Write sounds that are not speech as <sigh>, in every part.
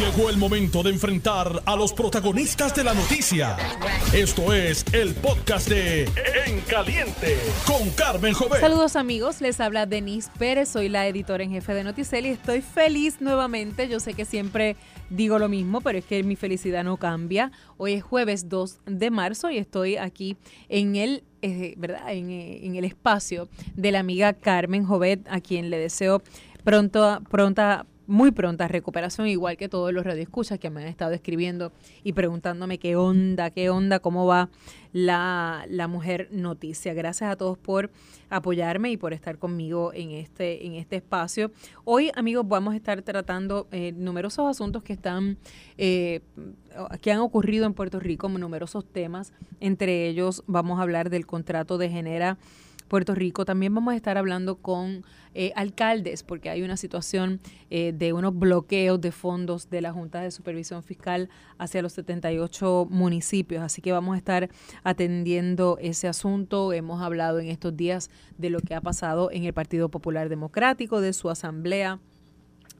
Llegó el momento de enfrentar a los protagonistas de la noticia. Esto es el podcast de En Caliente con Carmen Jovet. Saludos amigos, les habla Denise Pérez, soy la editora en jefe de Noticel y estoy feliz nuevamente. Yo sé que siempre digo lo mismo, pero es que mi felicidad no cambia. Hoy es jueves 2 de marzo y estoy aquí en el eh, ¿verdad? En, eh, en, el espacio de la amiga Carmen Jovet, a quien le deseo pronto, pronta muy pronta recuperación, igual que todos los radioescuchas que me han estado escribiendo y preguntándome qué onda, qué onda, cómo va la, la mujer noticia. Gracias a todos por apoyarme y por estar conmigo en este, en este espacio. Hoy, amigos, vamos a estar tratando eh, numerosos asuntos que están, eh, que han ocurrido en Puerto Rico, numerosos temas. Entre ellos vamos a hablar del contrato de Genera Puerto Rico. También vamos a estar hablando con eh, alcaldes, porque hay una situación eh, de unos bloqueos de fondos de la Junta de Supervisión Fiscal hacia los 78 municipios. Así que vamos a estar atendiendo ese asunto. Hemos hablado en estos días de lo que ha pasado en el Partido Popular Democrático, de su asamblea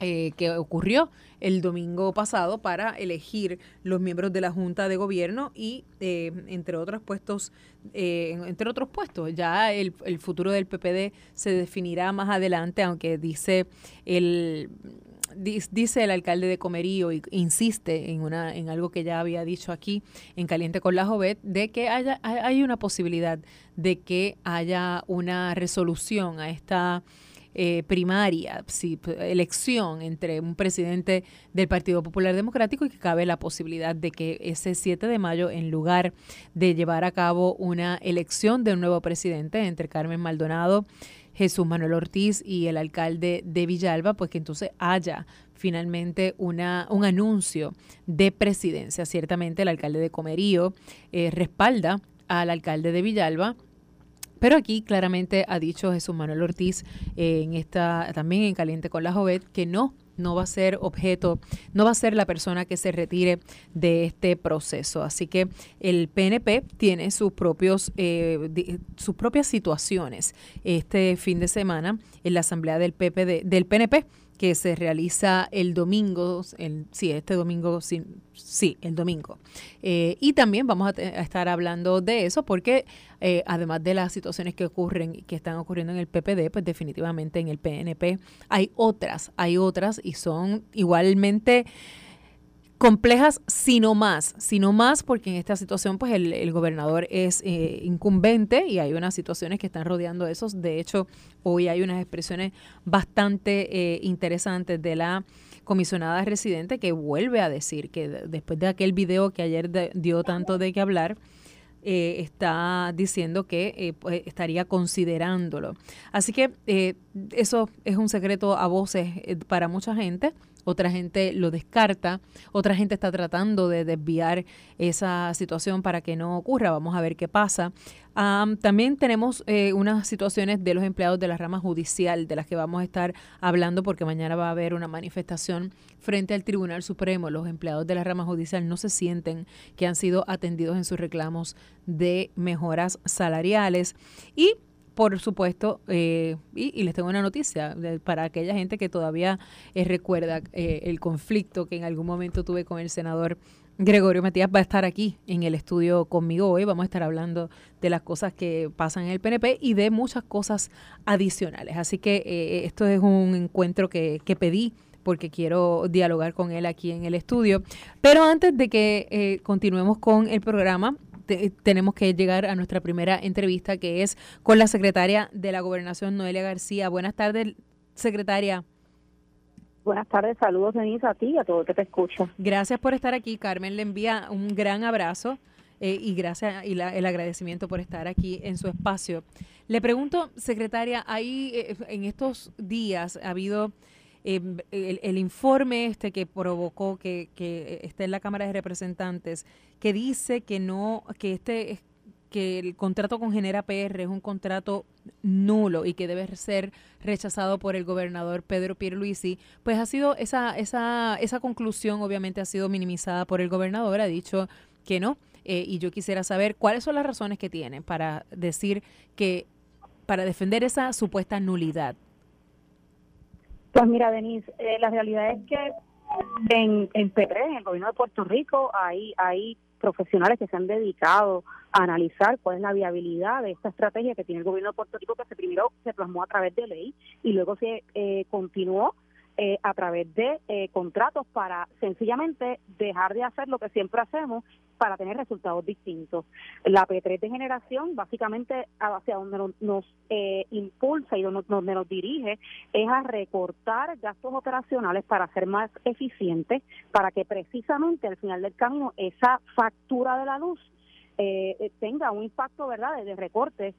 eh, que ocurrió el domingo pasado para elegir los miembros de la Junta de Gobierno y eh, entre otros puestos, eh, entre otros puestos. Ya el, el, futuro del PPD se definirá más adelante, aunque dice el dice el alcalde de Comerío y insiste en una en algo que ya había dicho aquí en Caliente con la Jovet de que haya hay una posibilidad de que haya una resolución a esta eh, primaria, elección entre un presidente del Partido Popular Democrático y que cabe la posibilidad de que ese 7 de mayo, en lugar de llevar a cabo una elección de un nuevo presidente entre Carmen Maldonado, Jesús Manuel Ortiz y el alcalde de Villalba, pues que entonces haya finalmente una, un anuncio de presidencia. Ciertamente el alcalde de Comerío eh, respalda al alcalde de Villalba pero aquí claramente ha dicho Jesús Manuel Ortiz eh, en esta también en Caliente con la Jovet que no no va a ser objeto, no va a ser la persona que se retire de este proceso. Así que el PNP tiene sus propios eh, sus propias situaciones. Este fin de semana en la asamblea del PPD, del PNP que se realiza el domingo, el, sí, este domingo, sí, sí el domingo. Eh, y también vamos a, estar hablando de eso porque eh, además de las situaciones que ocurren, que están ocurriendo en el PPD, pues definitivamente en el PNP hay otras, hay otras y son igualmente complejas, sino más, sino más porque en esta situación pues el, gobernador es eh, incumbente y hay unas situaciones que están rodeando esos. De hecho, hoy hay unas expresiones bastante eh, interesantes de la comisionada residente que vuelve a decir que después de aquel video que ayer dio tanto de qué hablar, eh, está diciendo que pues, estaría considerándolo. Así que eso es un secreto a voces para mucha gente otra gente lo descarta, otra gente está tratando de desviar esa situación para que no ocurra. Vamos a ver qué pasa. también tenemos eh, unas situaciones de los empleados de la rama judicial de las que vamos a estar hablando porque mañana va a haber una manifestación frente al Tribunal Supremo. Los empleados de la rama judicial no se sienten que han sido atendidos en sus reclamos de mejoras salariales y por supuesto, eh, y, les tengo una noticia para aquella gente que todavía eh, recuerda eh, el conflicto que en algún momento tuve con el senador Gregorio Matías va a estar aquí en el estudio conmigo hoy. Vamos a estar hablando de las cosas que pasan en el PNP y de muchas cosas adicionales. Así que esto es un encuentro que, que, pedí porque quiero dialogar con él aquí en el estudio. Pero antes de que continuemos con el programa, tenemos que llegar a nuestra primera entrevista, que es con la secretaria de la Gobernación, Noelia García. Buenas tardes, secretaria. Buenas tardes, saludos Denise a ti y a todo el que te escucha. Gracias por estar aquí, Carmen. Le envía un gran abrazo eh, y gracias y el agradecimiento por estar aquí en su espacio. Le pregunto, secretaria, ahí eh, en estos días ha habido Em, el, informe este que provocó que, que esté en la Cámara de Representantes, que dice que no, que este que el contrato con Genera PR es un contrato nulo y que debe ser rechazado por el gobernador Pedro Pierluisi, pues ha sido esa esa esa conclusión obviamente ha sido minimizada por el gobernador, ha dicho que no, eh, y yo quisiera saber cuáles son las razones que tiene para decir que para defender esa supuesta nulidad pues mira, Denise, eh, la realidad es que En, en en el gobierno de Puerto Rico, hay, hay profesionales que se han dedicado a analizar cuál es la viabilidad de esta estrategia que tiene el gobierno de Puerto Rico, que se primero se plasmó a través de ley y luego se eh, continuó eh, a través de eh, contratos para sencillamente dejar de hacer lo que siempre hacemos para tener resultados distintos. La P3 de generación, básicamente hacia donde nos, eh, impulsa y donde, donde, nos dirige, es a recortar gastos operacionales para ser más eficientes, para que precisamente al final del camino esa factura de la luz tenga un impacto verdad de recorte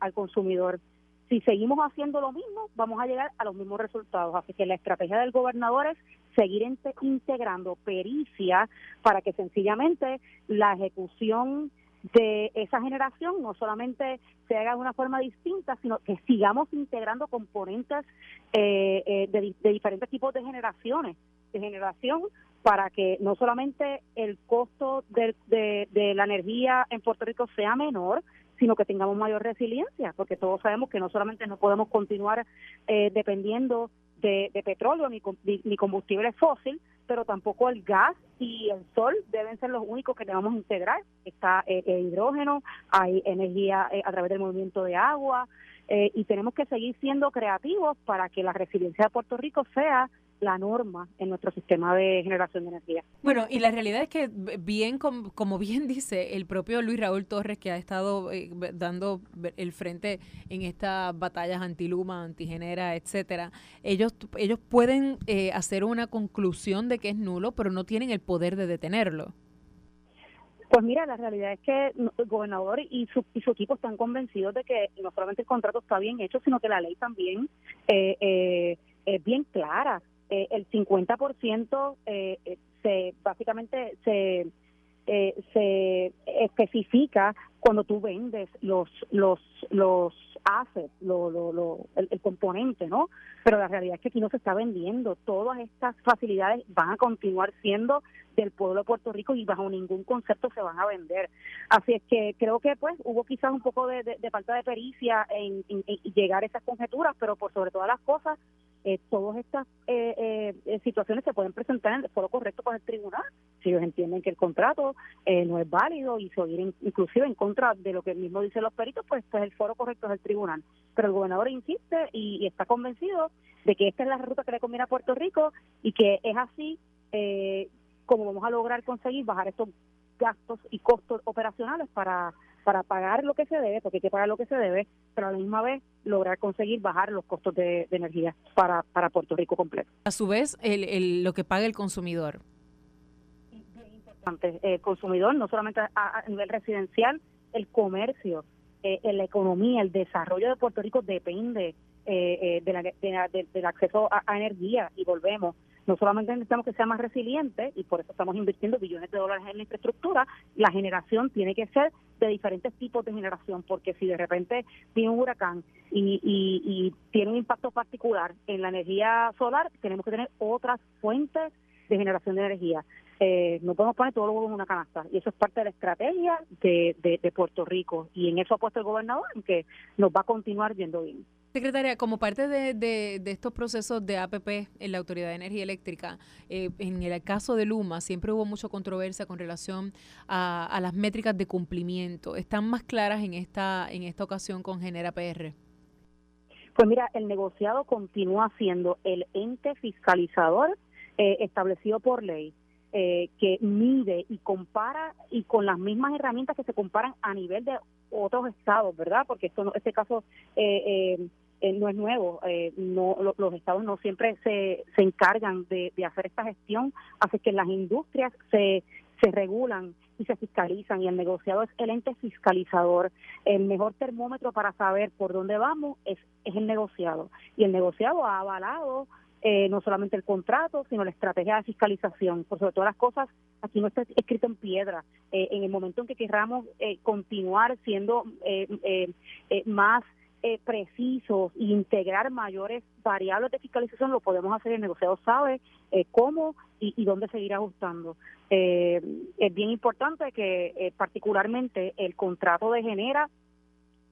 al consumidor si seguimos haciendo lo mismo, vamos a llegar a los mismos resultados. Así que la estrategia del gobernador es seguir integrando pericia para que sencillamente la ejecución de esa generación no solamente se haga de una forma distinta, sino que sigamos integrando componentes eh, eh, de, diferentes tipos de generaciones, de generación para que no solamente el costo de, de la energía en Puerto Rico sea menor, sino que tengamos mayor resiliencia, porque todos sabemos que no solamente no podemos continuar eh, dependiendo de, petróleo ni, ni, combustible fósil, pero tampoco el gas y el sol deben ser los únicos que debamos integrar. Está eh, el hidrógeno, hay energía eh, a través del movimiento de agua, y tenemos que seguir siendo creativos para que la resiliencia de Puerto Rico sea la norma en nuestro sistema de generación de energía. Bueno, y la realidad es que bien, como, bien <laughs> dice el propio Luis Raúl Torres, que ha estado eh, dando el frente en estas batallas anti-Luma, antigenera, etcétera, ellos, ellos pueden eh, hacer una conclusión de que es nulo, pero no tienen el poder de detenerlo. Pues mira, la realidad es que el gobernador y su, y su equipo están convencidos de que no solamente el contrato está bien hecho, sino que la ley también eh, es bien clara eh, el 50% eh, eh, se básicamente se eh, se especifica cuando tú vendes los los los assets, lo, lo, lo, el, componente, ¿no? Pero la realidad es que aquí no se está vendiendo. Todas estas facilidades van a continuar siendo del pueblo de Puerto Rico y bajo ningún concepto se van a vender. Así es que creo que pues hubo quizás un poco de, falta de pericia en, llegar a esas conjeturas, pero por sobre todas las cosas eh, todas estas eh, eh, situaciones se pueden presentar en el foro correcto con el tribunal. Si ellos entienden que el contrato no es válido y se oyen inclusive en contra de lo que mismo dicen los peritos, pues, pues el foro correcto es el tribunal. Pero el gobernador insiste y, está convencido de que esta es la ruta que le conviene a Puerto Rico y que es así como vamos a lograr conseguir bajar estos gastos y costos operacionales para para pagar lo que se debe, porque hay que pagar lo que se debe, pero a la misma vez lograr conseguir bajar los costos de, energía para, para Puerto Rico completo. A su vez, el, lo que paga el consumidor. Bien importante. El consumidor, no solamente a, nivel residencial, el comercio, eh, la economía, el desarrollo de Puerto Rico depende eh, eh, del acceso a energía y volvemos no solamente necesitamos que sea más resiliente y por eso estamos invirtiendo billones de dólares en la infraestructura, la generación tiene que ser de diferentes tipos de generación, porque si de repente tiene un huracán y, y, tiene un impacto particular en la energía solar, tenemos que tener otras fuentes de generación de energía. Eh, no podemos poner todo lo en una canasta y eso es parte de la estrategia de, de, de Puerto Rico y en eso ha puesto el gobernador en que nos va a continuar yendo bien. Secretaria, como parte de, estos procesos de APP en la Autoridad de Energía Eléctrica, eh, en el caso de Luma siempre hubo mucha controversia con relación a, las métricas de cumplimiento. ¿Están más claras en esta, en esta ocasión con Genera PR? Pues mira, el negociado continúa siendo el ente fiscalizador eh, establecido por ley. Eh, que mide y compara y con las mismas herramientas que se comparan a nivel de otros estados, ¿verdad? Porque esto este caso eh, eh, no es nuevo, eh, no los estados no siempre se, se encargan de, hacer esta gestión, así que las industrias se, se regulan y se fiscalizan y el negociado es el ente fiscalizador. El mejor termómetro para saber por dónde vamos es, es el negociado y el negociado ha avalado eh, no solamente el contrato, sino la estrategia de fiscalización. Por sobre todas las cosas, aquí no está escrito en piedra. en el momento en que queramos continuar siendo más eh, precisos e integrar mayores variables de fiscalización, lo podemos hacer. El negociado sabe eh, cómo y, dónde seguir ajustando. Eh, es bien importante que eh, particularmente el contrato de Genera,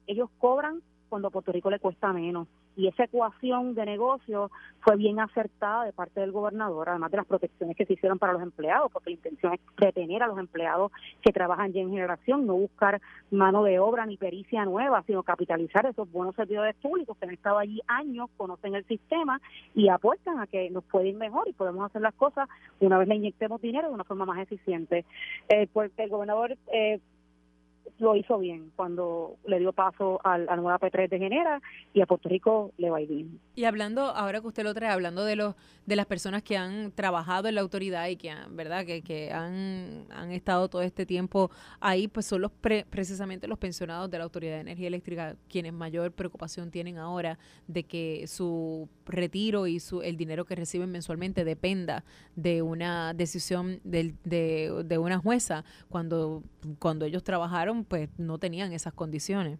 ellos cobran cuando a Puerto Rico le cuesta menos. Y esa ecuación de negocio fue bien acertada de parte del gobernador, además de las protecciones que se hicieron para los empleados, porque la intención es retener a los empleados que trabajan ya en generación, no buscar mano de obra ni pericia nueva, sino capitalizar esos buenos servidores públicos que han estado allí años, conocen el sistema y apuestan a que nos puede ir mejor y podemos hacer las cosas una vez le inyectemos dinero de una forma más eficiente. Eh, pues el gobernador eh, lo hizo bien cuando le dio paso al, al nueva P3 de Genera y a Puerto Rico le va a ir bien. Y hablando, ahora que usted lo trae, hablando de los de las personas que han trabajado en la autoridad y que han, verdad que, que han, han estado todo este tiempo ahí, pues son los precisamente los pensionados de la Autoridad de Energía Eléctrica quienes mayor preocupación tienen ahora de que su retiro y su el dinero que reciben mensualmente dependa de una decisión de, de, de una jueza cuando cuando ellos trabajaron pues no tenían esas condiciones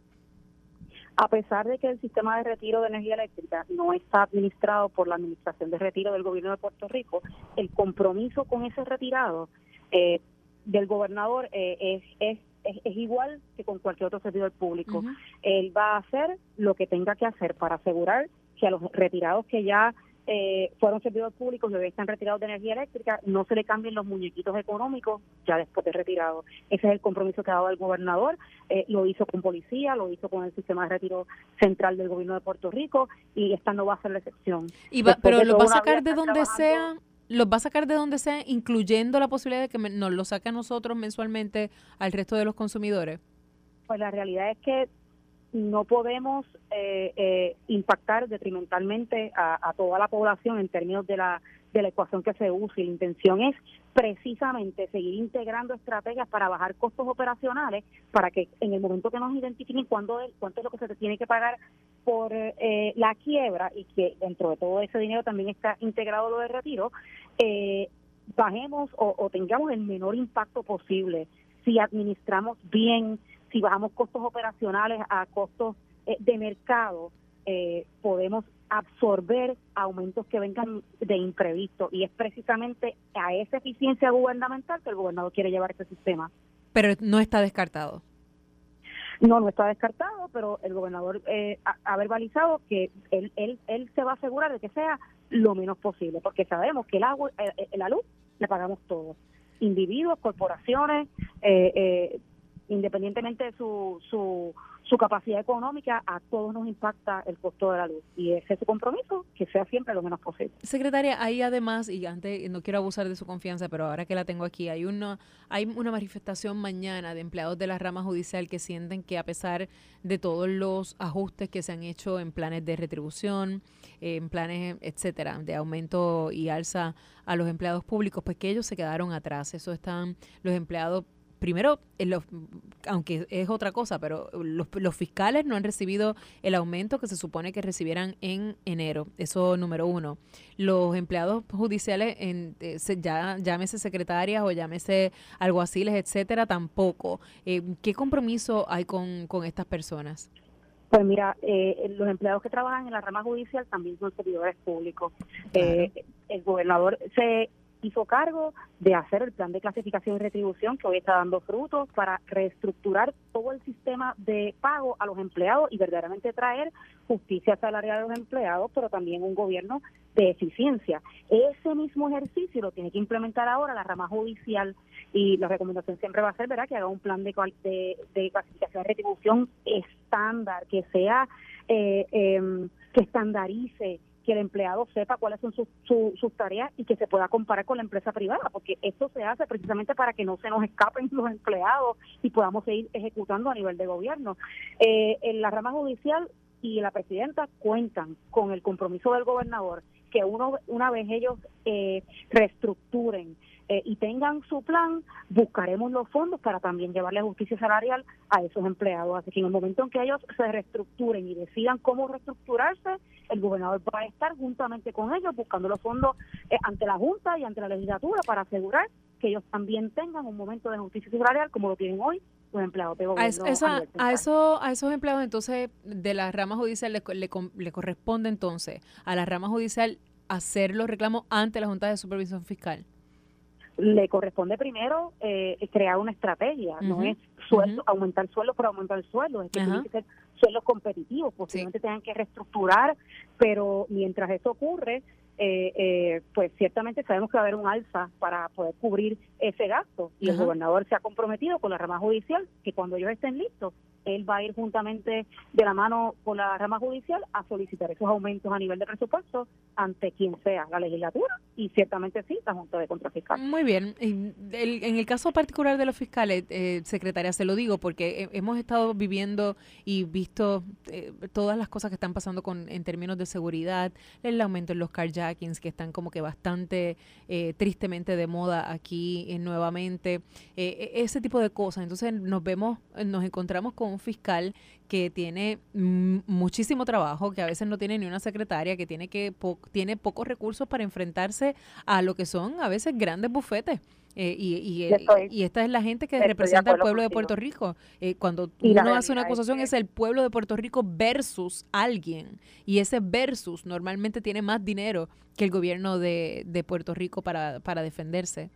a pesar de que el sistema de retiro de energía eléctrica no está administrado por la Administración de Retiro del Gobierno de Puerto Rico, el compromiso con ese retirado eh, del gobernador eh, es, es, es, igual que con cualquier otro servidor público. Él va a hacer lo que tenga que hacer para asegurar que a los retirados que ya eh, fueron servidores públicos y hoy están retirados de energía eléctrica, no se le cambien los muñequitos económicos ya después de retirado. Ese es el compromiso que ha dado el gobernador, eh, lo hizo con policía, lo hizo con el sistema de retiro central del gobierno de Puerto Rico y esta no va a ser la excepción. Y pero lo va a sacar de donde sea los va a sacar de donde sea, incluyendo la posibilidad de que nos lo saque a nosotros mensualmente al resto de los consumidores? Pues la realidad es que no podemos eh, eh, impactar detrimentalmente a, toda la población en términos de la, de la ecuación que se use. Y la intención es precisamente seguir integrando estrategias para bajar costos operacionales, para que en el momento que nos identifiquen cuándo cuánto es lo que se tiene que pagar por eh, la quiebra y que dentro de todo ese dinero también está integrado lo de retiro, bajemos o, o tengamos el menor impacto posible si administramos bien si bajamos costos operacionales a costos eh, de mercado, eh, podemos absorber aumentos que vengan de imprevisto y es precisamente a esa eficiencia gubernamental que el gobernador quiere llevar este sistema. Pero no está descartado. No, no está descartado, pero el gobernador eh, ha, verbalizado que él, él, él se va a asegurar de que sea lo menos posible, porque sabemos que el agua, la luz, le pagamos todos, individuos, corporaciones, eh, eh, independientemente de su, su, capacidad económica, a todos nos impacta el costo de la luz. Y ese es su compromiso, que sea siempre lo menos posible. Secretaria, ahí además, y antes no quiero abusar de su confianza, pero ahora que la tengo aquí, hay una, hay una manifestación mañana de empleados de la rama judicial que sienten que a pesar de todos los ajustes que se han hecho en planes de retribución, en planes, etcétera, de aumento y alza a los empleados públicos, pues que ellos se quedaron atrás. Eso están los empleados primero, aunque es otra cosa, pero los, fiscales no han recibido el aumento que se supone que recibieran en enero. Eso número uno. Los empleados judiciales, en, eh, ya llámese secretarias o llámese alguaciles, etcétera, tampoco. Eh, ¿Qué compromiso hay con, estas personas? Pues mira, eh, los empleados que trabajan en la rama judicial también son servidores públicos. el gobernador se hizo cargo de hacer el plan de clasificación y retribución que hoy está dando frutos para reestructurar todo el sistema de pago a los empleados y verdaderamente traer justicia salarial a los empleados, pero también un gobierno de eficiencia. Ese mismo ejercicio lo tiene que implementar ahora la rama judicial y la recomendación siempre va a ser ¿verdad? que haga un plan de, de, clasificación y retribución estándar, que sea, eh, em, que estandarice que el empleado sepa cuáles son sus, sus tareas y que se pueda comparar con la empresa privada, porque esto se hace precisamente para que no se nos escapen <laughs> los empleados y podamos seguir ejecutando a nivel de gobierno. Eh, en la rama judicial y la presidenta cuentan con el compromiso del gobernador que uno, una vez ellos eh, reestructuren eh, y tengan su plan, buscaremos los fondos para también llevarle justicia salarial a esos empleados. Así que en el momento en que ellos se reestructuren y decidan cómo reestructurarse, el gobernador va a estar juntamente con ellos buscando los fondos eh, ante la Junta y ante la legislatura para asegurar que ellos también tengan un momento de justicia salarial como lo tienen hoy los empleados de gobierno. A, eso, a esos empleados entonces de la rama judicial le, le, le corresponde entonces a la rama judicial hacer los reclamos ante la Junta de Supervisión Fiscal. Le corresponde primero eh, crear una estrategia, no es sueldo, aumentar sueldo por aumentar el sueldo, es que tienen que ser sueldos competitivos, posiblemente tengan que reestructurar, pero mientras eso ocurre, eh, eh, pues ciertamente sabemos que va a haber un alza para poder cubrir ese gasto y el gobernador se ha comprometido con la rama judicial que cuando ellos estén listos él va a ir juntamente de la mano con la rama judicial a solicitar esos aumentos a nivel de presupuesto ante quien sea la legislatura y ciertamente sí la Junta de Control Fiscal. Muy bien. en el caso particular de los fiscales, eh, secretaria, se lo digo porque hemos estado viviendo y visto eh, todas las cosas que están pasando con en términos de seguridad, el aumento en los carjackings que están como que bastante eh, tristemente de moda aquí nuevamente, e, ese tipo de cosas. Entonces nos vemos, nos encontramos con un fiscal que tiene muchísimo trabajo, que a veces no tiene ni una secretaria, que tiene que tiene pocos recursos para enfrentarse a lo que son a veces grandes bufetes. Eh, y, y, esta es la gente que representa al pueblo de Puerto Rico. Eh, cuando uno hace una acusación es, el pueblo de Puerto Rico versus alguien. Y ese versus normalmente tiene más dinero que el gobierno de, de Puerto Rico para, para defenderse.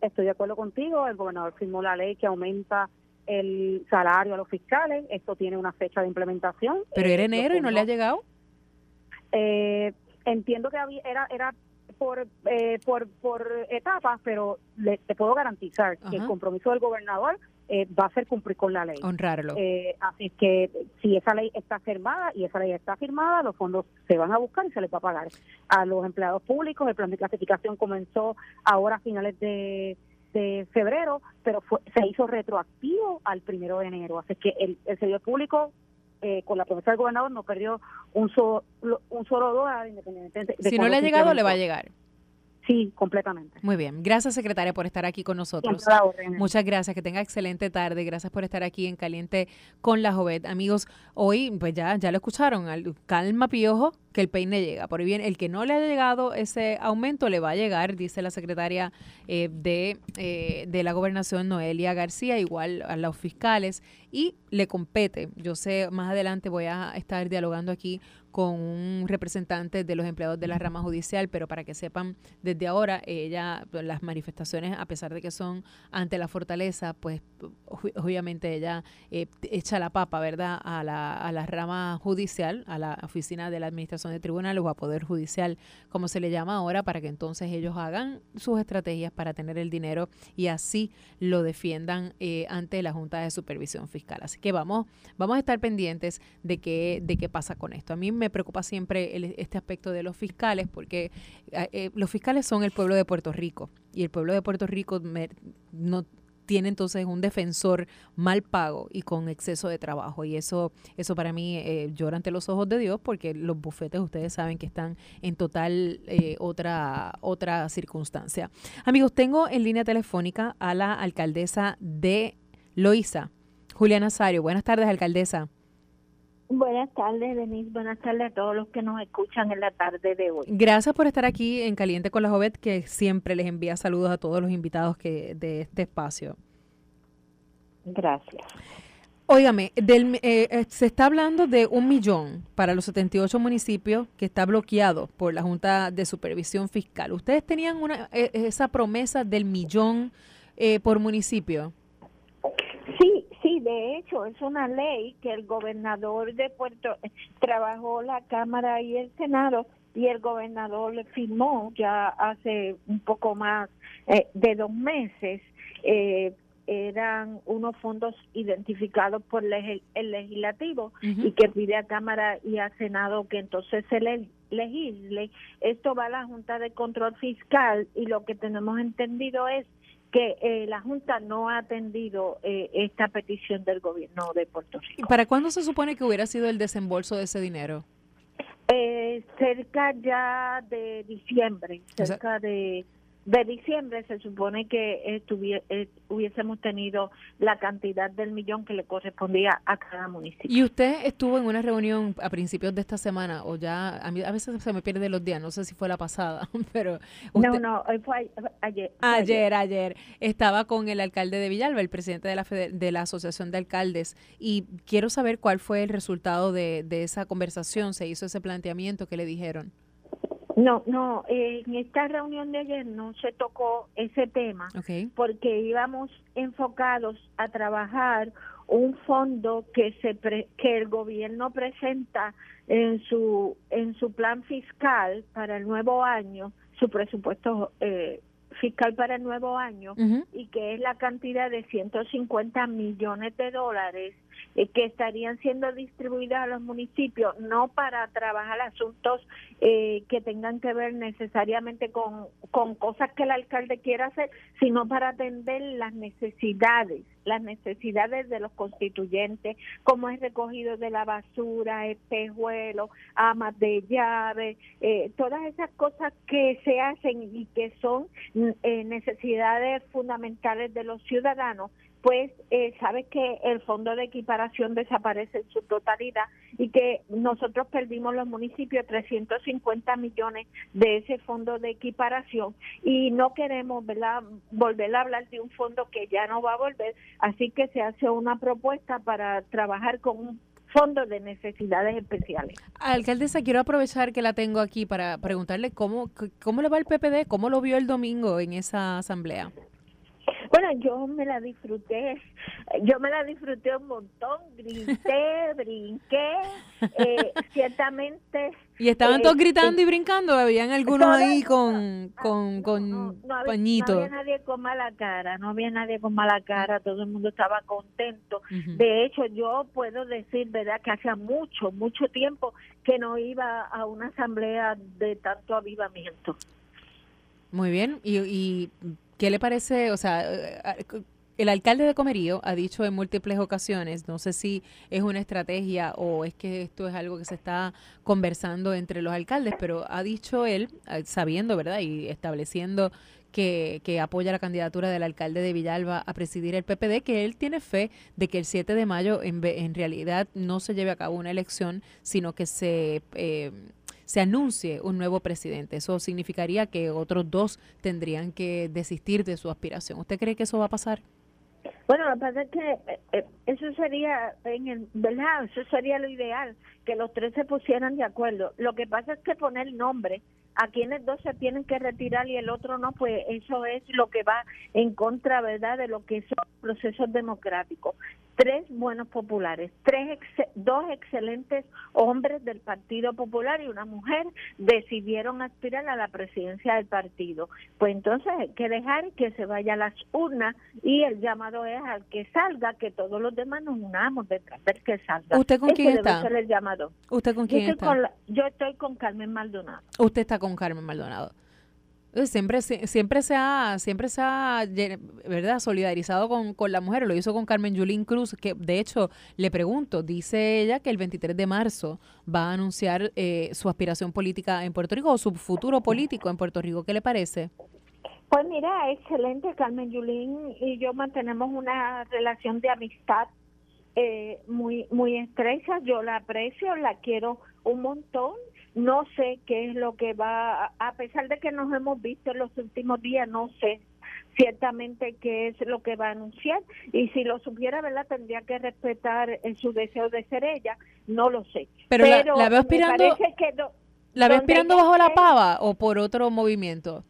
Estoy de acuerdo contigo. El gobernador firmó la ley que aumenta el salario a los fiscales. Esto tiene una fecha de implementación. Pero era eh, enero y no le ha llegado. Eh, entiendo que había, era era por, eh, por por etapas, pero le, te puedo garantizar que el compromiso del gobernador va a ser cumplir con la ley. Honrarlo. así que si esa ley está firmada y esa ley está firmada, los fondos se van a buscar y se les va a pagar a los empleados públicos. El plan de clasificación comenzó ahora a finales de de febrero, pero se hizo retroactivo al primero de enero. Así que el, el servidor público, eh, con la promesa del gobernador, no perdió un solo, un solo dólar independientemente de Si no le ha llegado, le va a llegar. Sí, completamente. Muy bien. Gracias, secretaria, por estar aquí con nosotros. Muchas gracias. Que tenga excelente tarde. Gracias por estar aquí en Caliente con la Jovet. Amigos, hoy, pues ya, ya lo escucharon. Calma, piojo, que el peine llega. Por bien, el que no le ha llegado ese aumento le va a llegar, dice la secretaria eh, de, eh, de la gobernación, Noelia García, igual a los fiscales, y le compete. Yo sé, más adelante voy a estar dialogando aquí con un representante de los empleados de la rama judicial, pero para que sepan, desde ahora ella, las manifestaciones, a pesar de que son ante la fortaleza, pues obviamente ella eh, echa la papa, ¿verdad?, a la, a la rama judicial, a la oficina de la administración de tribunales o a poder judicial, como se le llama ahora, para que entonces ellos hagan sus estrategias para tener el dinero y así lo defiendan eh, ante la Junta de Supervisión Fiscal. Así que vamos, vamos a estar pendientes de qué, de qué pasa con esto. A mí me preocupa siempre este aspecto de los fiscales, porque eh, eh, los fiscales son el pueblo de Puerto Rico y el pueblo de Puerto Rico no tiene entonces un defensor mal pago y con exceso de trabajo. Y eso, eso para mí eh, llora ante los ojos de Dios porque los bufetes ustedes saben que están en total eh, otra, otra circunstancia. Amigos, tengo en línea telefónica a la alcaldesa de Loíza, Julia Nazario. Buenas tardes, alcaldesa. Buenas tardes, Denise. Buenas tardes a todos los que nos escuchan en la tarde de hoy. Gracias por estar aquí en Caliente con la Jovet, que siempre les envía saludos a todos los invitados que de este espacio. Gracias. Óigame, del, eh, eh, se está hablando de un millón para los 78 municipios que está bloqueado por la Junta de Supervisión Fiscal. ¿Ustedes tenían una, eh, esa promesa del millón por municipio? Sí, Sí, de hecho, es una ley que el gobernador de Puerto trabajó la Cámara y el Senado y el gobernador le firmó ya hace un poco más eh, de dos meses. Eh, eran unos fondos identificados por el legislativo y que pide a Cámara y a Senado que entonces se le legisle. Esto va a la Junta de Control Fiscal y lo que tenemos entendido es que eh, la Junta no ha atendido eh, esta petición del gobierno de Puerto Rico. ¿Para cuándo se supone que hubiera sido el desembolso de ese dinero? Eh, cerca ya de diciembre, cerca de de diciembre se supone que eh, hubiésemos tenido la cantidad del millón que le correspondía a cada municipio. ¿Y usted estuvo en una reunión a principios de esta semana o ya, a, mí, a veces se me pierde los días, no sé si fue la pasada, <laughs> pero... no, no, fue ayer, ayer. Ayer, Estaba con el alcalde de Villalba, el presidente de la, de la Asociación de Alcaldes, y quiero saber cuál fue el resultado de, de esa conversación, se hizo ese planteamiento que le dijeron. No, no, en esta reunión de ayer no se tocó ese tema porque íbamos enfocados a trabajar un fondo que se que el gobierno presenta en su en su plan fiscal para el nuevo año, su presupuesto eh, fiscal para el nuevo año y que es la cantidad de 150 millones de dólares eh, que estarían siendo distribuidas a los municipios, no para trabajar asuntos eh, que tengan que ver necesariamente con, con cosas que el alcalde quiera hacer, sino para atender las necesidades, las necesidades de los constituyentes, como es recogido de la basura, espejuelos, amas de llave, eh, todas esas cosas que se hacen y que son necesidades fundamentales de los ciudadanos pues eh, sabes que el fondo de equiparación desaparece en su totalidad y que nosotros perdimos los municipios 350 millones de ese fondo de equiparación y no queremos ¿verdad? volver a hablar de un fondo que ya no va a volver, así que se hace una propuesta para trabajar con un fondo de necesidades especiales. Alcaldesa, quiero aprovechar que la tengo aquí para preguntarle cómo, cómo le va el PPD, cómo lo vio el domingo en esa asamblea. Bueno, yo me la disfruté, yo me la disfruté un montón, grité, <laughs> brinqué, eh, ciertamente. ¿Y estaban todos eh, gritando y brincando? ¿Habían algunos ahí con, con, con no, pañitos? No había nadie con mala cara, no había nadie con mala cara, todo el mundo estaba contento. De hecho, yo puedo decir, ¿verdad?, que hacía mucho, mucho tiempo que no iba a una asamblea de tanto avivamiento. Muy bien, y, y ¿Qué le parece? O sea, eh, el alcalde de Comerío ha dicho en múltiples ocasiones, no sé si es una estrategia o es que esto es algo que se está conversando entre los alcaldes, pero ha dicho él, eh, sabiendo, ¿verdad? Y estableciendo que, que, apoya la candidatura del alcalde de Villalba a presidir el PPD, que él tiene fe de que el 7 de mayo en, en realidad no se lleve a cabo una elección, sino que se... Eh, se anuncie un nuevo presidente. Eso significaría que otros dos tendrían que desistir de su aspiración. ¿Usted cree que eso va a pasar? Bueno, lo que pasa es que eh, eh, eso sería, en el, ¿verdad? Eso sería lo ideal, que los tres se pusieran de acuerdo. Lo que pasa es que poner nombre a quienes dos se tienen que retirar y el otro no, pues eso es lo que va en contra, ¿verdad?, de lo que son procesos democráticos tres buenos populares, tres dos excelentes hombres del Partido Popular y una mujer decidieron aspirar a la presidencia del partido. Pues entonces hay que dejar que se vaya a las urnas y el llamado es al que salga, que todos los demás nos unamos detrás del que salga. ¿Usted con quién está? el llamado. ¿Usted con quién está? yo estoy con Carmen Maldonado. Usted está con Carmen Maldonado. Siempre, siempre se ha, siempre se ha ¿verdad? solidarizado con, con la mujer, lo hizo con Carmen Yulín Cruz, que de hecho le pregunto, dice ella que el 23 de marzo va a anunciar eh, su aspiración política en Puerto Rico o su futuro político en Puerto Rico. ¿Qué le parece? Pues mira, excelente, Carmen Yulín y yo mantenemos una relación de amistad eh, muy, muy estrecha, yo la aprecio, la quiero un montón no sé qué es lo que va, a pesar de que nos hemos visto en los últimos días, no sé ciertamente qué es lo que va a anunciar y si lo supiera, ¿verdad? Tendría que respetar en su deseo de ser ella, no lo sé. Pero, la, veo aspirando, ¿la veo aspirando bajo la pava o por otro movimiento?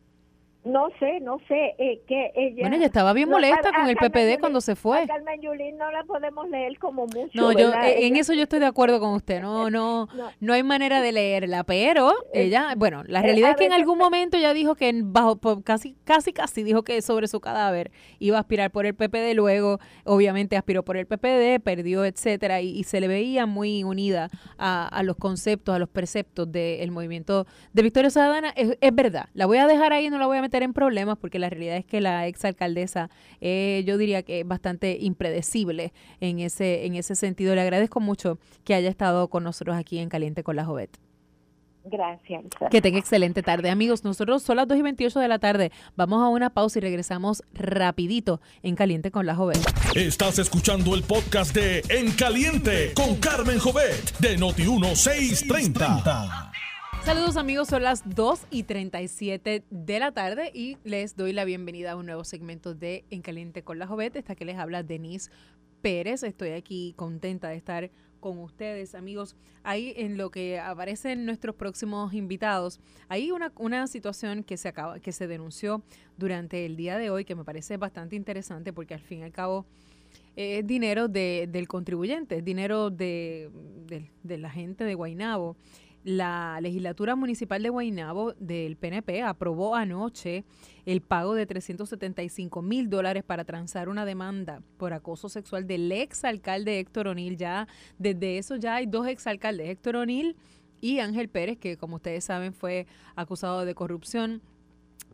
No sé, no sé, eh, que ella... Bueno, ella estaba bien molesta con el PPD cuando se fue. A Carmen Yulín no la podemos leer como mucho, No, yo, eh, en eso yo estoy de acuerdo con usted, <laughs> no, no, no, hay manera de leerla, pero eh, ella, bueno, la realidad es que en algún momento ella dijo que bajo, casi, casi, casi dijo que sobre su cadáver iba a aspirar por el PPD, luego obviamente aspiró por el PPD, perdió, etcétera, y, se le veía muy unida a, a los conceptos, a los preceptos del movimiento de Victoria Ciudadana, es, es verdad, la voy a dejar ahí, no la voy a meter en problemas porque la realidad es que la exalcaldesa eh, yo diría que es bastante impredecible en ese, en ese sentido. Le agradezco mucho que haya estado con nosotros aquí en Caliente con la Jovet. Gracias. Que tenga excelente tarde. Amigos, nosotros son las 2 y 28 de la tarde. Vamos a una pausa y regresamos rapidito en Caliente con la Jovet. Estás escuchando el podcast de En Caliente con Carmen Jovet de Noti 1630. Saludos amigos, son las 2 y 37 de la tarde y les doy la bienvenida a un nuevo segmento de En Caliente con la Jovet. Esta que les habla Denise Pérez. Estoy aquí contenta de estar con ustedes, amigos. Ahí en lo que aparecen nuestros próximos invitados, hay una, una situación que se acaba, que se denunció durante el día de hoy, que me parece bastante interesante, porque al fin y al cabo es dinero de, del contribuyente, es dinero de, de la gente de Guainabo la legislatura municipal de Guaynabo del PNP aprobó anoche el pago de 375 mil dólares para transar una demanda por acoso sexual del ex alcalde Héctor O'Neill. Ya desde eso ya hay dos exalcaldes, Héctor O'Neill y Ángel Pérez, que como ustedes saben fue acusado de corrupción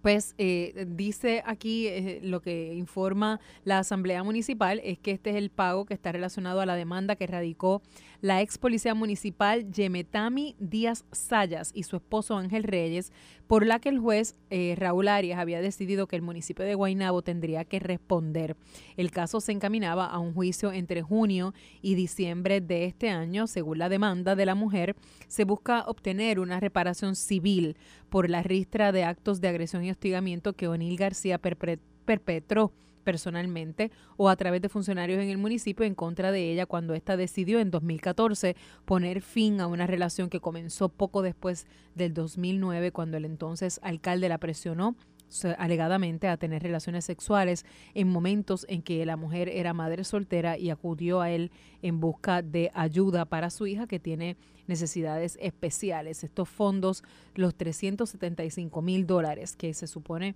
pues eh, dice aquí eh, lo que informa la Asamblea Municipal es que este es el pago que está relacionado a la demanda que radicó la ex policía municipal Yemetami Díaz Sayas y su esposo Ángel Reyes, por la que el juez eh, Raúl Arias había decidido que el municipio de Guaynabo tendría que responder. El caso se encaminaba a un juicio entre junio y diciembre de este año. Según la demanda de la mujer, se busca obtener una reparación civil por la ristra de actos de agresión hostigamiento que O'Neill García perpetró personalmente o a través de funcionarios en el municipio en contra de ella cuando ésta decidió en 2014 poner fin a una relación que comenzó poco después del 2009 cuando el entonces alcalde la presionó alegadamente a tener relaciones sexuales en momentos en que la mujer era madre soltera y acudió a él en busca de ayuda para su hija que tiene necesidades especiales. Estos fondos, los 375 mil dólares que se supone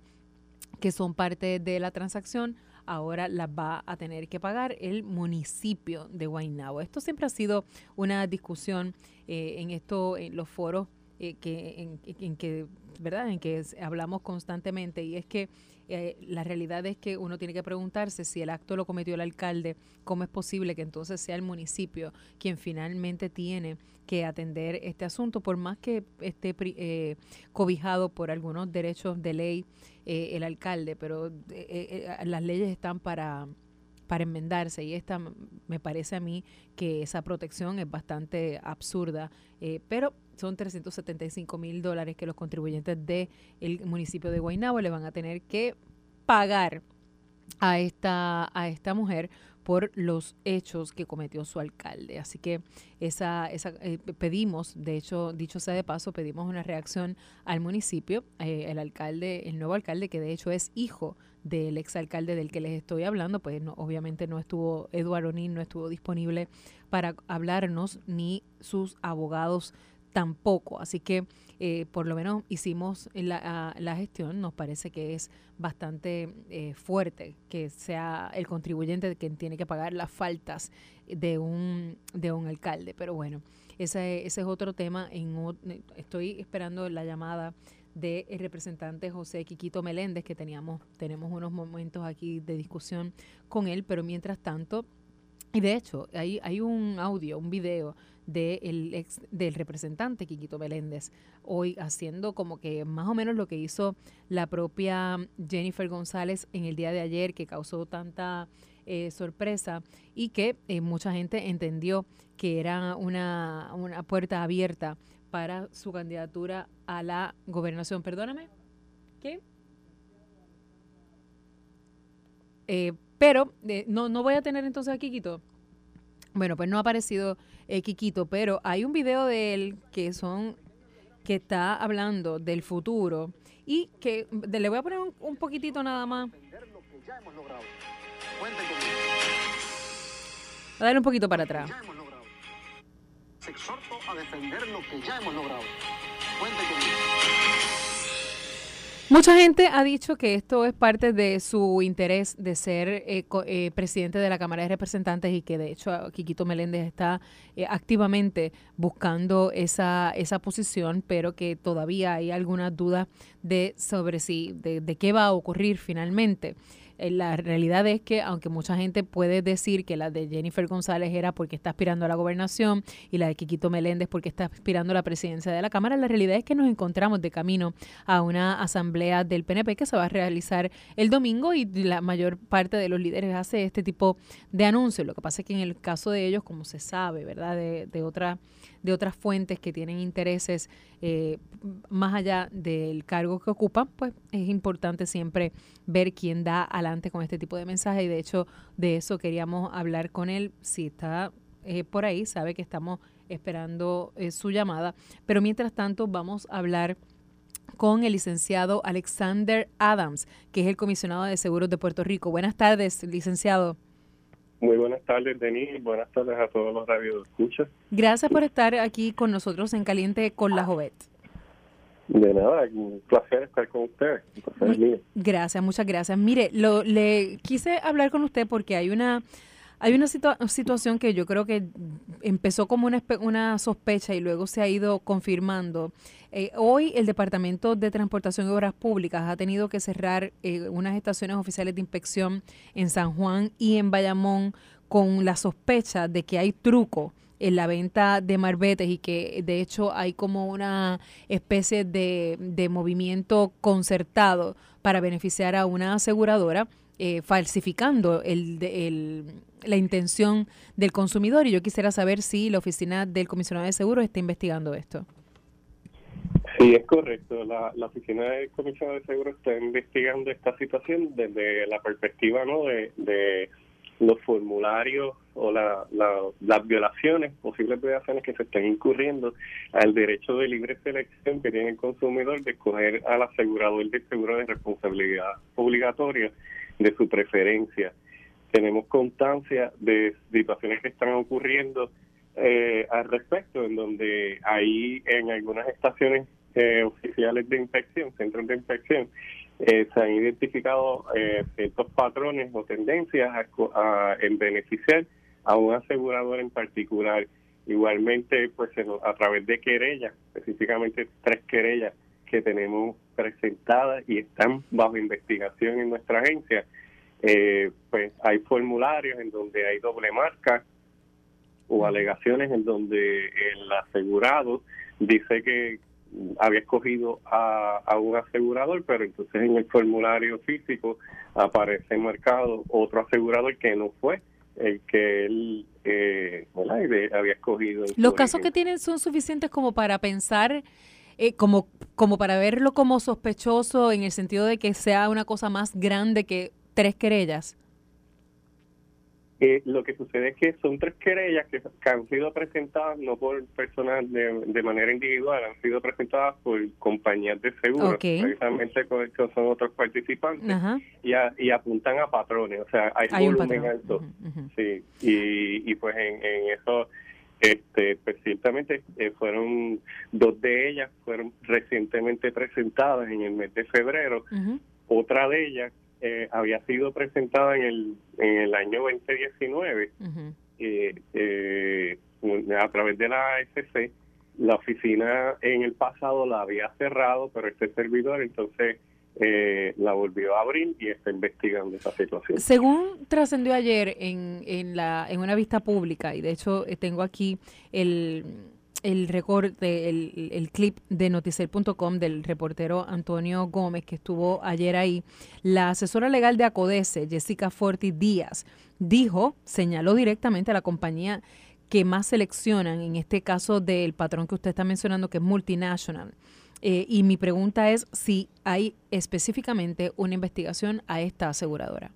que son parte de la transacción, ahora las va a tener que pagar el municipio de Guaynabo. Esto siempre ha sido una discusión eh, en esto, en los foros eh, que, en, que, ¿verdad? En que hablamos constantemente y es que eh, la realidad es que uno tiene que preguntarse si el acto lo cometió el alcalde, cómo es posible que entonces sea el municipio quien finalmente tiene que atender este asunto, por más que esté eh, cobijado por algunos derechos de ley el alcalde, pero las leyes están para para enmendarse. Y esta me parece a mí que esa protección es bastante absurda, pero son 375 mil dólares que los contribuyentes del municipio de Guaynabo le van a tener que pagar a esta, a esta mujer por los hechos que cometió su alcalde. Así que esa, esa eh, pedimos, de hecho, dicho sea de paso, pedimos una reacción al municipio. Eh, el alcalde, el nuevo alcalde, que de hecho es hijo del exalcalde del que les estoy hablando, pues no, obviamente no estuvo, Eduardo Nin no estuvo disponible para hablarnos, ni sus abogados tampoco. Así que eh, por lo menos hicimos la, la, gestión, nos parece que es bastante eh, fuerte que sea el contribuyente quien tiene que pagar las faltas de un, de un alcalde. Pero bueno, ese, es otro tema. En, estoy esperando la llamada del representante José Quiquito Meléndez, que teníamos, tenemos unos momentos aquí de discusión con él, pero mientras tanto, y de hecho, hay, hay un audio, un video del ex del representante Quiquito Meléndez hoy haciendo como que más o menos lo que hizo la propia Jennifer González en el día de ayer que causó tanta eh, sorpresa y que eh, mucha gente entendió que era una, una puerta abierta para su candidatura a la gobernación. Perdóname. ¿Qué? Eh, pero no, no voy a tener entonces a Quiquito. Bueno, pues no ha aparecido eh, Quiquito, pero hay un video de él que son que está hablando del futuro y que le voy a poner un, poquitito nada más. A dar un poquito para atrás. Se lo. Cuente Mucha gente ha dicho que esto es parte de su interés de ser eh, eh, presidente de la Cámara de Representantes y que de hecho Quiquito Meléndez está eh, activamente buscando esa, esa posición, pero que todavía hay algunas dudas de sobre si de, de qué va a ocurrir finalmente. Eh, la realidad es que, aunque mucha gente puede decir que la de Jennifer González era porque está aspirando a la gobernación y la de Quiquito Meléndez porque está aspirando a la presidencia de la Cámara, la realidad es que nos encontramos de camino a una asamblea del PNP que se va a realizar el domingo y la mayor parte de los líderes hace este tipo de anuncios. Lo que pasa es que en el caso de ellos, como se sabe, ¿verdad? De, de otra de otras fuentes que tienen intereses eh, más allá del cargo que ocupan, pues es importante siempre ver quién da adelante con este tipo de mensaje y de hecho de eso queríamos hablar con él, si está eh, por ahí, sabe que estamos esperando eh, su llamada. Pero mientras tanto, vamos a hablar con el licenciado Alexander Adams, que es el comisionado de seguros de Puerto Rico. Buenas tardes, licenciado. Muy buenas tardes, Denis. Buenas tardes a todos los radios escuchas. Gracias por estar aquí con nosotros en Caliente con la Jovet. De nada, un placer estar con usted. Gracias, muchas gracias. Mire, lo, le quise hablar con usted porque hay una hay una situación que yo creo que empezó como una, una sospecha y luego se ha ido confirmando. Eh, hoy el Departamento de Transportación y Obras Públicas ha tenido que cerrar eh, unas estaciones oficiales de inspección en San Juan y en Bayamón con la sospecha de que hay truco en la venta de marbetes y que de hecho hay como una especie de, de movimiento concertado para beneficiar a una aseguradora eh, falsificando el, el, la intención del consumidor y yo quisiera saber si la oficina del comisionado de seguros está investigando esto. Sí, es correcto. La, la oficina del comisionado de seguros está investigando esta situación desde la perspectiva ¿no? de, de los formularios o la, las violaciones, posibles violaciones que se están incurriendo al derecho de libre selección que tiene el consumidor de escoger al asegurador del seguro de responsabilidad obligatoria de su preferencia. Tenemos constancia de situaciones que están ocurriendo eh, al respecto, en donde ahí en algunas estaciones eh, oficiales de inspección, centros de inspección, eh, se han identificado ciertos patrones o tendencias a, en beneficiar a un asegurador en particular. Igualmente, pues a través de querellas, específicamente tres querellas que tenemos presentadas y están bajo investigación en nuestra agencia, eh, pues hay formularios en donde hay doble marca o alegaciones en donde el asegurado dice que había escogido a, a, un asegurador, pero entonces en el formulario físico aparece marcado otro asegurador que no fue el que él eh, había escogido. Los casos que tienen son suficientes como para pensar eh, como, como para verlo como sospechoso en el sentido de que sea una cosa más grande que tres querellas? Eh, lo que sucede es que son tres querellas que, han sido presentadas no por personas de, manera individual, han sido presentadas por compañías de seguros, precisamente con estos son otros participantes, y, apuntan a patrones, o sea, hay, volumen alto. Sí, y, y pues en, en eso este, pues ciertamente eh, fueron dos de ellas fueron recientemente presentadas en el mes de febrero. Otra de ellas eh, había sido presentada en el, en el año 2019 eh, a través de la ASC. La oficina en el pasado la había cerrado, pero este servidor entonces eh, la volvió a abrir y está investigando esa situación. Según trascendió ayer en, en, la, en una vista pública, y de hecho eh, tengo aquí el, el recorte, el, el clip de noticel.com del reportero Antonio Gómez que estuvo ayer ahí, la asesora legal de Acodese, Jessica Forti Díaz, dijo, señaló directamente a la compañía que más seleccionan, en este caso del patrón que usted está mencionando, que es multinational, eh, y mi pregunta es si hay específicamente una investigación a esta aseguradora.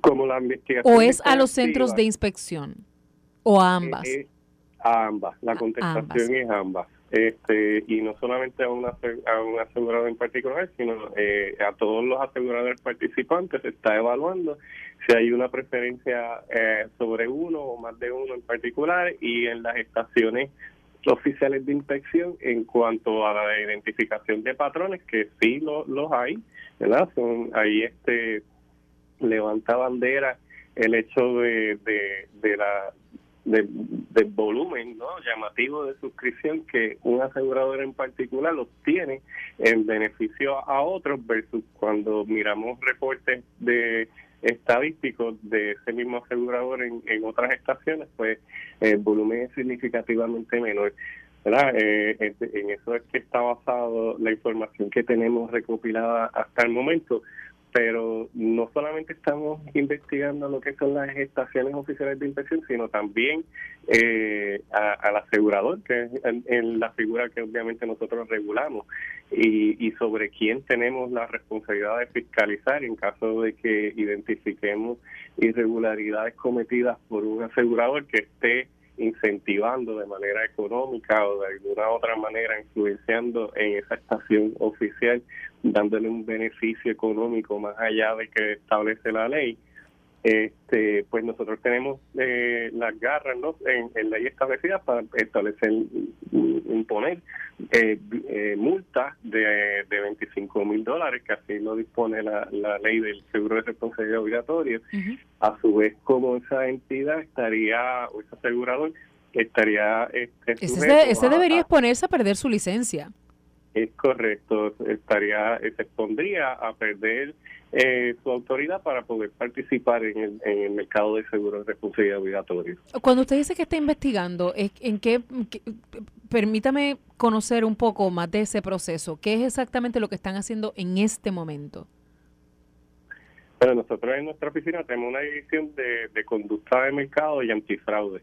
Como la investigación. ¿O es a los centros de inspección? ¿O a ambas? Eh, a ambas. La contestación es ambas. Este, y no solamente a, una, a un asegurador en particular, sino eh, a todos los aseguradores participantes se está evaluando si hay una preferencia sobre uno o más de uno en particular y en las estaciones oficiales de inspección en cuanto a la identificación de patrones, que sí los hay, ¿verdad? Son, ahí este levanta bandera el hecho de, de, la del volumen ¿no? llamativo de suscripción que un asegurador en particular obtiene en beneficio a otros versus cuando miramos reportes de estadísticos de ese mismo asegurador en, en otras estaciones, pues el volumen es significativamente menor. ¿verdad? Eh, en eso es que está basado la información que tenemos recopilada hasta el momento, pero no solamente estamos investigando lo que son las estaciones oficiales de inspección, sino también eh, al asegurador, que es en, la figura que obviamente nosotros regulamos, y, y sobre quién tenemos la responsabilidad de fiscalizar en caso de que identifiquemos irregularidades cometidas por un asegurador que esté incentivando de manera económica o de alguna otra manera influenciando en esa estación oficial, dándole un beneficio económico más allá de que establece la ley, este, pues nosotros tenemos eh, las garras ¿no? en, en ley establecida para establecer, imponer eh, eh, multas de, de 25 mil dólares, que así lo dispone la, la ley del seguro de responsabilidad obligatorio. A su vez, como esa entidad estaría, o ese asegurador, estaría... Este, ese, ese debería exponerse a perder su licencia. Es correcto, estaría, se expondría a perder eh, su autoridad para poder participar en el, en el mercado de seguros de responsabilidad obligatoria. Cuando usted dice que está investigando, ¿en qué, permítame conocer un poco más de ese proceso? ¿Qué es exactamente lo que están haciendo en este momento? Bueno, nosotros en nuestra oficina tenemos una división de, conducta de mercado y antifraude.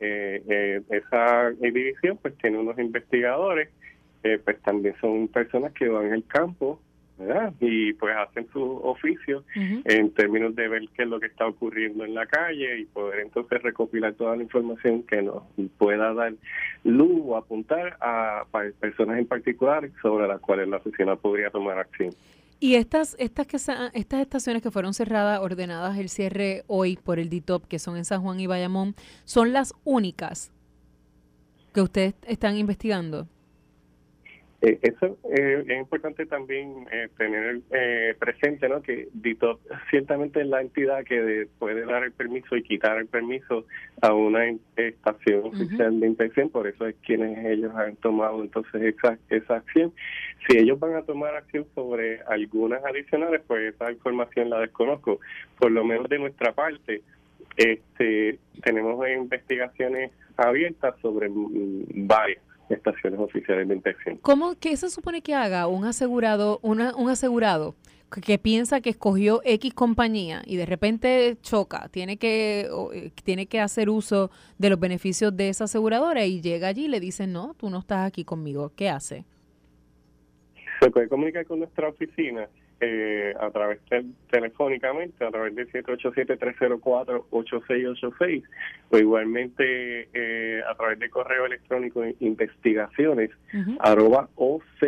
Eh, eh, esa división pues tiene unos investigadores, pues también son personas que van en el campo y pues hacen su oficio en términos de ver qué es lo que está ocurriendo en la calle y poder entonces recopilar toda la información que nos pueda dar luz o apuntar a, personas en particular sobre las cuales la oficina podría tomar acción. Y estas, estas, que estas estaciones que fueron cerradas, ordenadas el cierre hoy por el DITOP, que son en San Juan y Bayamón, ¿son las únicas que ustedes están investigando? Eh, eso eh, es importante también eh, tener presente ¿no? que DITOP ciertamente es la entidad que puede dar el permiso y quitar el permiso a una estación oficial de inspección, por eso es quienes ellos han tomado entonces esa, esa acción. Si ellos van a tomar acción sobre algunas adicionales, pues esa información la desconozco. Por lo menos de nuestra parte, este tenemos investigaciones abiertas sobre mm, varias estaciones oficiales de inspección. ¿Cómo, ¿Qué se supone que haga un asegurado, una, un asegurado que, piensa que escogió X compañía y de repente choca, tiene que, eh, tiene que hacer uso de los beneficios de esa aseguradora y llega allí y le dicen, no, tú no estás aquí conmigo, ¿qué hace? Se puede comunicar con nuestra oficina eh, a través de, telefónicamente, a través del 787-304-8686, o igualmente eh, a través de correo electrónico investigaciones arroba ocs.pr.gov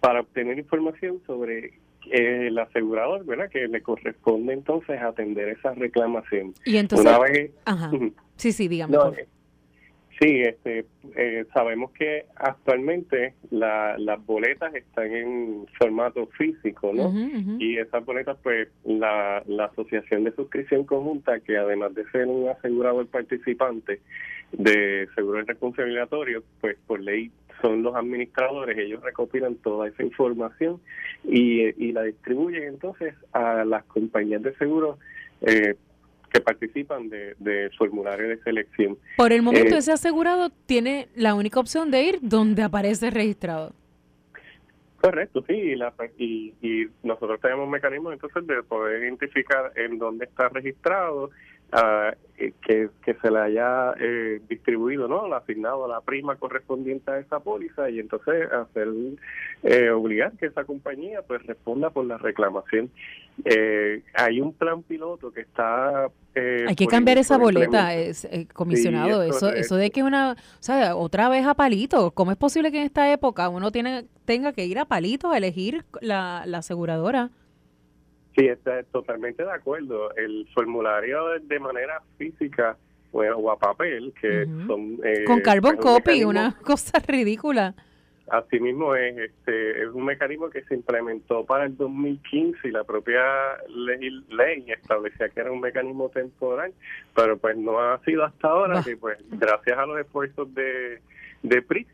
para obtener información sobre eh, el asegurador, ¿verdad? Que le corresponde entonces atender esa reclamación. Y entonces, Una vez, sí, sí, dígame. Sí, este, eh, sabemos que actualmente las boletas están en formato físico, ¿no? Y esas boletas, pues, la, la Asociación de Suscripción Conjunta, que además de ser un asegurador participante de seguro responsabilizatorio, pues por ley son los administradores, ellos recopilan toda esa información y, y la distribuyen entonces a las compañías de seguros eh, que participan del de formulario de selección. Por el momento, eh, ese asegurado tiene la única opción de ir donde aparece registrado. Correcto, sí, y, la, y, y nosotros tenemos mecanismos entonces de poder identificar en dónde está registrado eh, que, que, se le haya eh, distribuido, ¿no? asignado la prima correspondiente a esa póliza y entonces hacer eh, obligar que esa compañía pues responda por la reclamación. Eh, hay un plan piloto que está hay que cambiar esa boleta, es, comisionado. eso, eso de que una, o sea, otra vez a palito. ¿Cómo es posible que en esta época uno tiene, tenga que ir a palito a elegir la, la aseguradora? Sí, está totalmente de acuerdo. El formulario de manera física o a papel, que son... Eh, Con carbon copy, una <laughs> cosa ridícula. Asimismo es, este, es un mecanismo que se implementó para el 2015 y la propia ley, ley establecía que era un mecanismo temporal, pero pues no ha sido hasta ahora, que pues gracias a los esfuerzos de, de PRI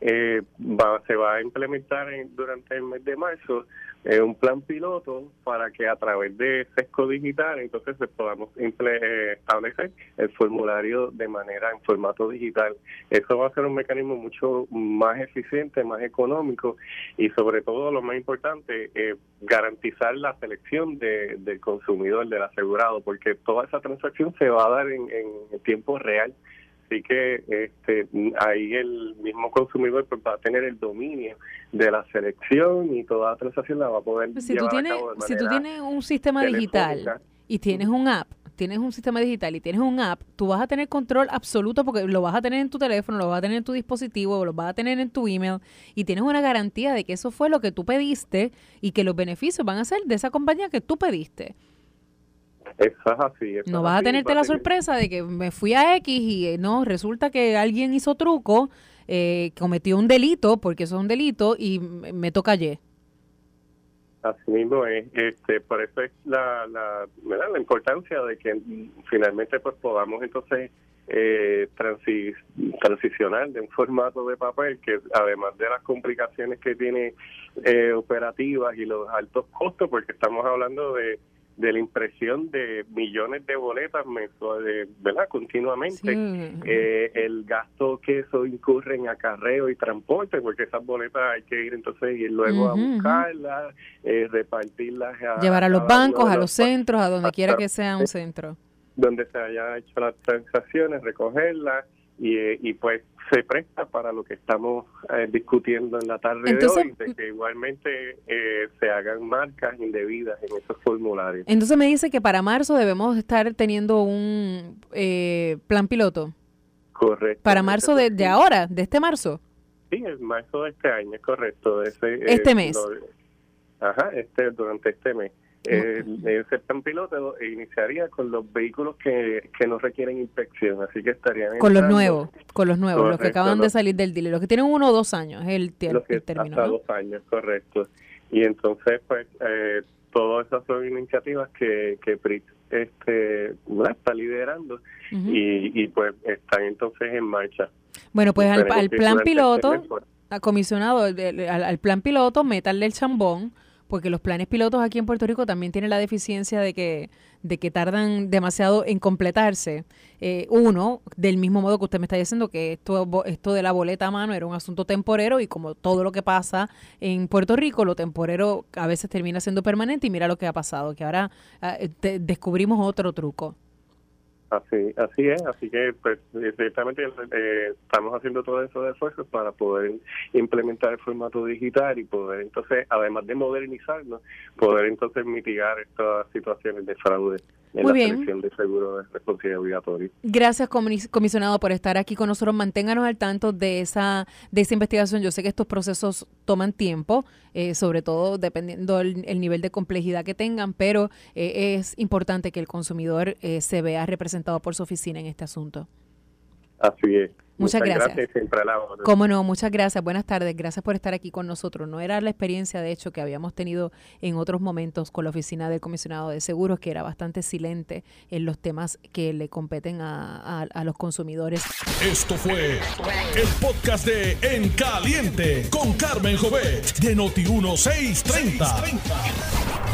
eh, va, se va a implementar durante el mes de marzo eh, un plan piloto para que a través de SESCO Digital entonces podamos eh, establecer el formulario de manera en formato digital. Eso va a ser un mecanismo mucho más eficiente, más económico y sobre todo lo más importante, eh, garantizar la selección del consumidor, del asegurado, porque toda esa transacción se va a dar en tiempo real. Así que este, ahí el mismo consumidor pues, va a tener el dominio de la selección y toda la transacción la va a poder si tú tienes, Si tú tienes un sistema digital y tienes un app, tienes un sistema digital y tienes un app, tú vas a tener control absoluto porque lo vas a tener en tu teléfono, lo vas a tener en tu dispositivo, lo vas a tener en tu email y tienes una garantía de que eso fue lo que tú pediste y que los beneficios van a ser de esa compañía que tú pediste. Eso es así. no vas a tenerte la sorpresa de que me fui a X y eh, no, resulta que alguien hizo truco, eh, cometió un delito, porque eso es un delito, y me toca Y. Así mismo es, este, por eso es la, la, la importancia de que finalmente pues podamos entonces eh, transicionar de un formato de papel que además de las complicaciones que tiene eh, operativas y los altos costos, porque estamos hablando de de la impresión de millones de boletas mensuales, ¿verdad? Continuamente. Eh, el gasto que eso incurre en acarreo y transporte, porque esas boletas hay que ir entonces y luego a buscarlas, eh, repartirlas. Llevar a los bancos, a los centros, a donde quiera que sea un centro. Donde se haya hecho las transacciones, recogerlas y, eh, y pues se presta para lo que estamos eh, discutiendo en la tarde de hoy, de que igualmente eh, se hagan marcas indebidas en esos formularios. Entonces me dice que para marzo debemos estar teniendo un eh, plan piloto. Correcto. Para marzo de, de, ahora, de este marzo. Sí, el marzo de este año, es correcto. este mes. ajá, este durante este mes. Eh, ese plan piloto iniciaría con los vehículos que, que no requieren inspección, así que estarían... Con los nuevos, con los nuevos, los que acaban de salir del dealer, los que tienen uno o dos años, es el, término. Hasta dos años, correcto. Y entonces, pues, eh, todas esas son iniciativas que, que este, está liderando y, y pues están entonces en marcha. Bueno, pues al, plan piloto, comisionado al, al plan piloto, métanle el chambón porque los planes pilotos aquí en Puerto Rico también tienen la deficiencia de que, de que tardan demasiado en completarse. Eh, uno, del mismo modo que usted me está diciendo que esto, esto de la boleta a mano era un asunto temporero y como todo lo que pasa en Puerto Rico, lo temporero a veces termina siendo permanente y mira lo que ha pasado, que ahora ah, descubrimos otro truco. Así, así es, así que pues directamente eh, estamos haciendo todos esos esfuerzos para poder implementar el formato digital y poder entonces, además de modernizarnos, poder entonces mitigar estas situaciones de fraude en la selección de seguro de responsabilidad obligatoria. Gracias, comisionado, por estar aquí con nosotros. Manténganos al tanto de esa de esa investigación. Yo sé que estos procesos toman tiempo, eh, sobre todo dependiendo el, nivel de complejidad que tengan, pero eh, es importante que el consumidor eh, se vea representado por su oficina en este asunto. Así es. Muchas, gracias. Cómo no, muchas gracias. Buenas tardes. Gracias por estar aquí con nosotros. No era la experiencia, de hecho, que habíamos tenido en otros momentos con la oficina del comisionado de seguros, que era bastante silente en los temas que le competen a, a los consumidores. Esto fue el podcast de En Caliente con Carmen Jovet de Noti1630.